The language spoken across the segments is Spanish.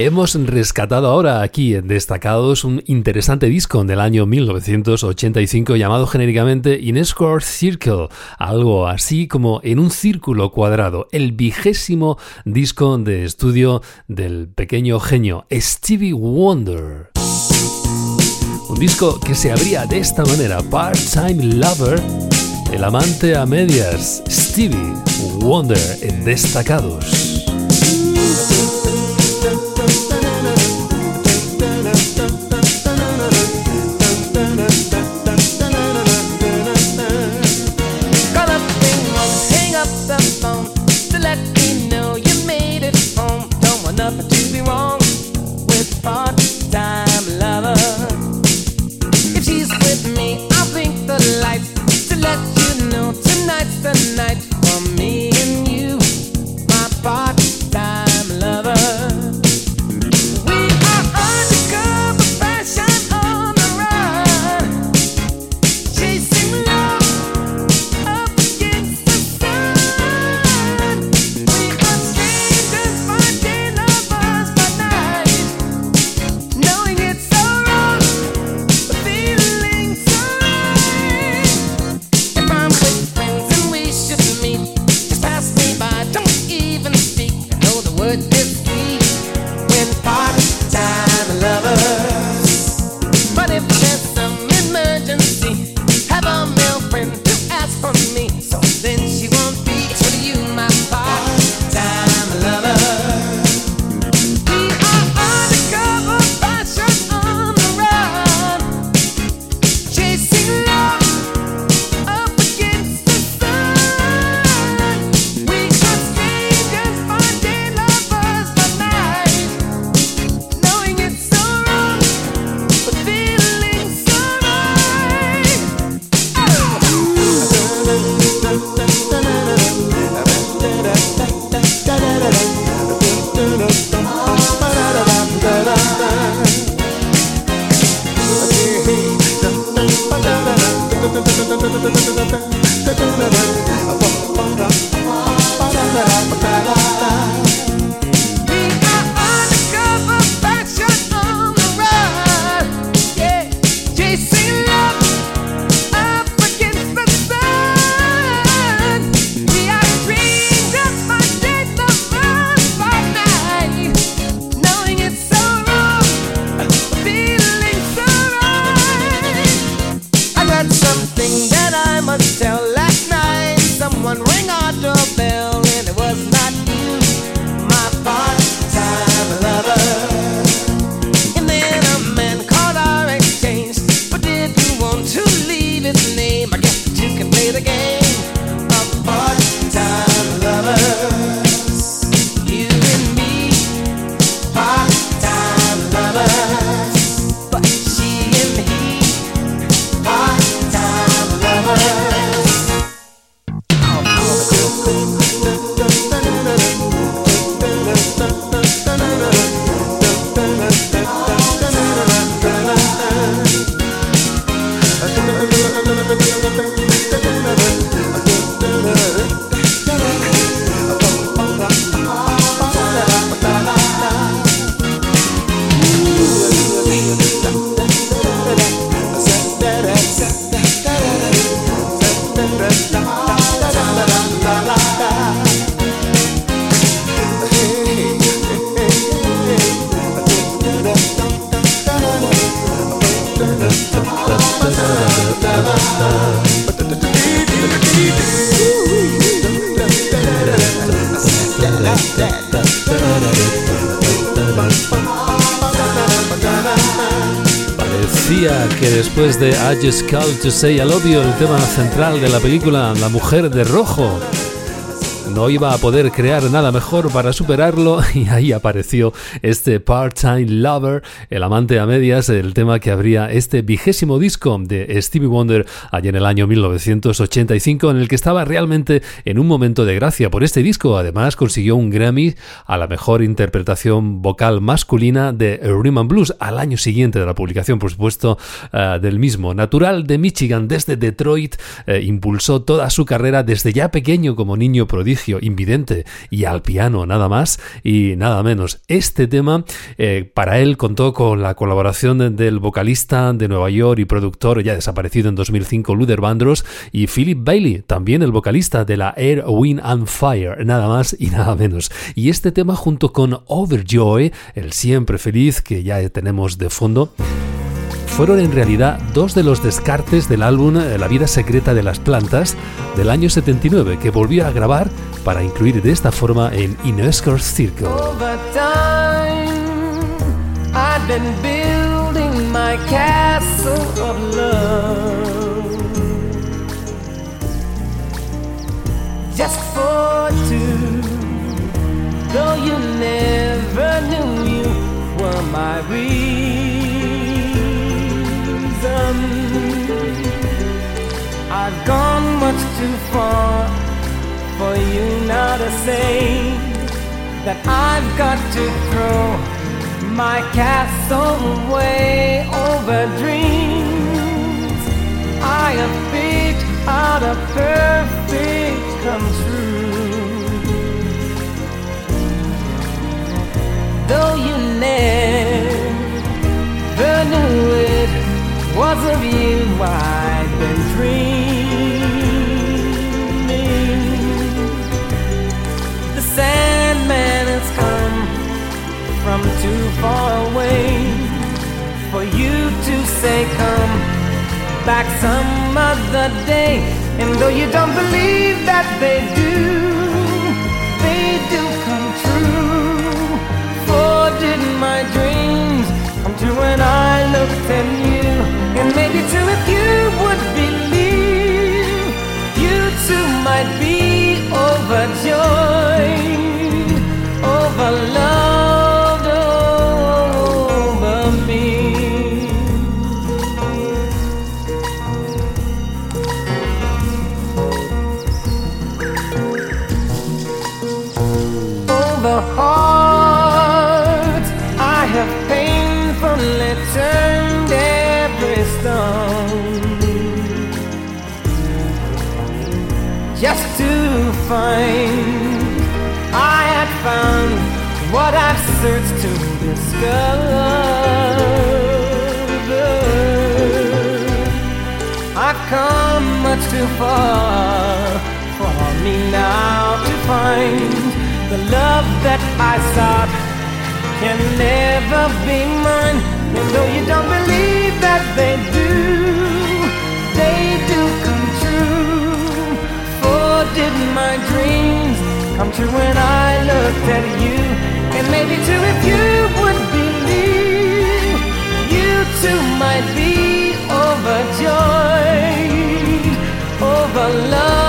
Hemos rescatado ahora aquí en Destacados un interesante disco del año 1985 llamado genéricamente In Circle, algo así como en un círculo cuadrado, el vigésimo disco de estudio del pequeño genio Stevie Wonder. Un disco que se abría de esta manera, Part-Time Lover, el amante a medias, Stevie Wonder en Destacados. Que después de I Just Called to Say I el tema central de la película La Mujer de Rojo, no iba a poder crear nada mejor para superarlo y ahí apareció este Part-Time Lover, el amante a medias, el tema que abría este vigésimo disco de Stevie Wonder allá en el año 1985 en el que estaba realmente en un momento de gracia por este disco. Además consiguió un Grammy a la mejor interpretación vocal masculina de Rhythm Blues al año siguiente de la publicación, por supuesto, eh, del mismo. Natural de Michigan desde Detroit, eh, impulsó toda su carrera desde ya pequeño como niño prodigio, invidente y al piano, nada más y nada menos. Este tema eh, para él contó con la colaboración del vocalista de Nueva York y productor ya desaparecido en 2005, Luther Vandross, y Philip Bailey, también el vocalista de la Air, Wind and Fire, nada más y nada menos. Y este tema junto con Overjoy, el siempre feliz que ya tenemos de fondo, fueron en realidad dos de los descartes del álbum La vida secreta de las plantas del año 79 que volvió a grabar para incluir de esta forma en Inescort Circle. You now to say that I've got to throw my castle away over dreams. I have picked out a perfect come true. Though you never knew it was of you I've been dreaming. Far away for you to say, Come back some other day. And though you don't believe that they do, they do come true. For did my dreams come true when I looked at you? And maybe too if you would believe, you too might be just to find I had found what I've searched to discover. I've come much too far for me now to find the love that I sought can never be mine. True when I looked at you? And maybe too if you would believe, you too might be overjoyed, over love,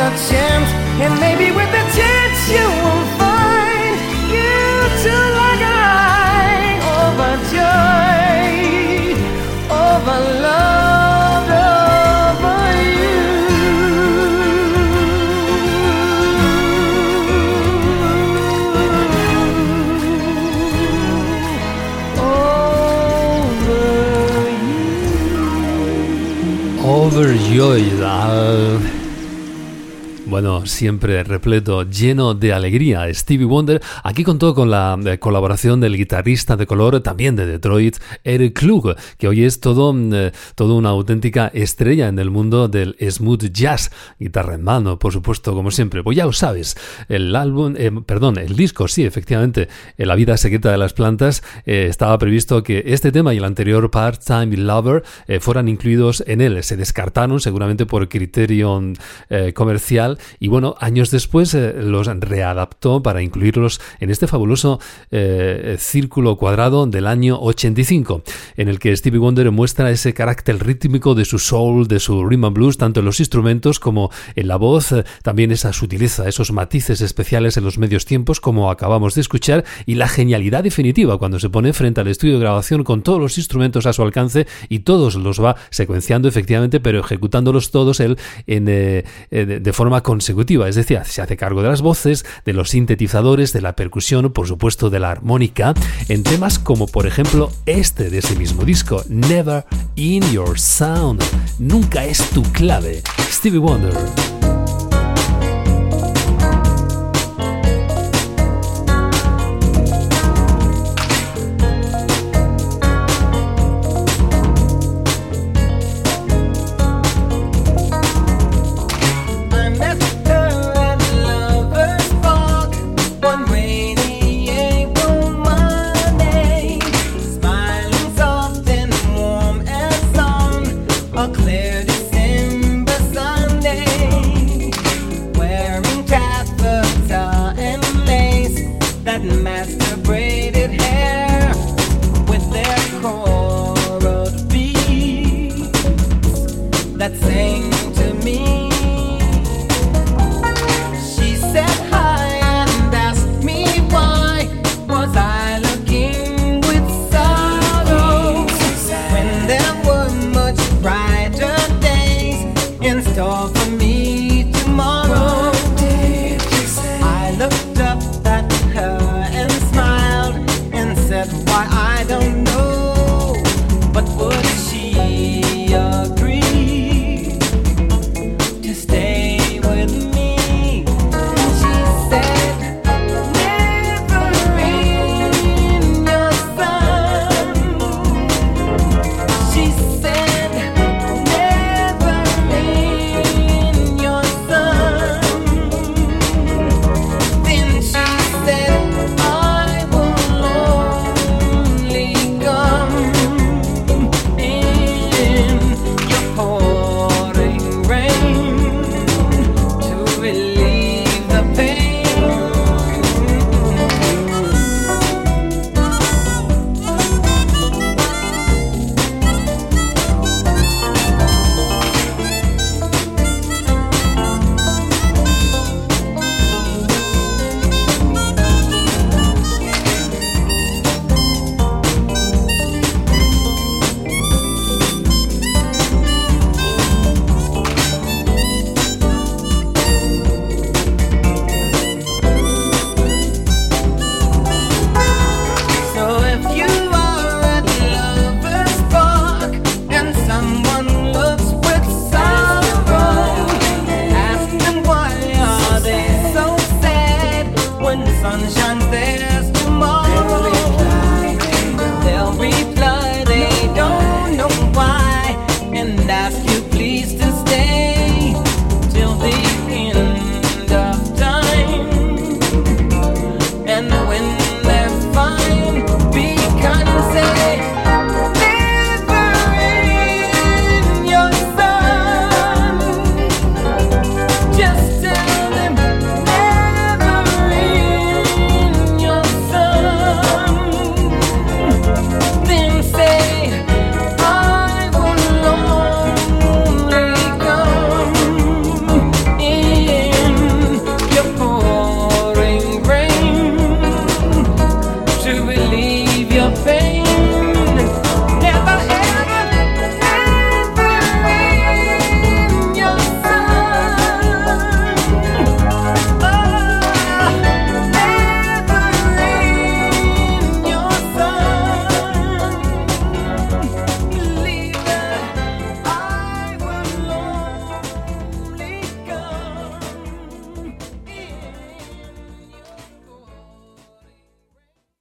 a chance, and maybe with a chance you will find you too like I overjoyed, over loved, over you. Overjoyed al Bueno, siempre repleto, lleno de alegría. Stevie Wonder, aquí contó con la eh, colaboración del guitarrista de color también de Detroit, Eric Klug, que hoy es todo, mm, eh, todo una auténtica estrella en el mundo del smooth jazz. Guitarra en mano, por supuesto, como siempre. Pues ya lo sabes, el álbum, eh, perdón, el disco, sí, efectivamente, La vida secreta de las plantas, estaba previsto que este tema y el anterior Part-Time Lover fueran incluidos en él. Se descartaron seguramente por criterio comercial y bueno, años después eh, los readaptó para incluirlos en este fabuloso eh, círculo cuadrado del año 85, en el que Stevie Wonder muestra ese carácter rítmico de su soul, de su rhythm and blues, tanto en los instrumentos como en la voz, eh, también esa sutileza, esos matices especiales en los medios tiempos, como acabamos de escuchar, y la genialidad definitiva cuando se pone frente al estudio de grabación con todos los instrumentos a su alcance y todos los va secuenciando efectivamente, pero ejecutándolos todos él en, de forma consecutiva, es decir, se hace cargo de las voces, de los sintetizadores, de la percusión, por supuesto de la armónica, en temas como por ejemplo este de ese mismo disco, Never in Your Sound, nunca es tu clave, Stevie Wonder.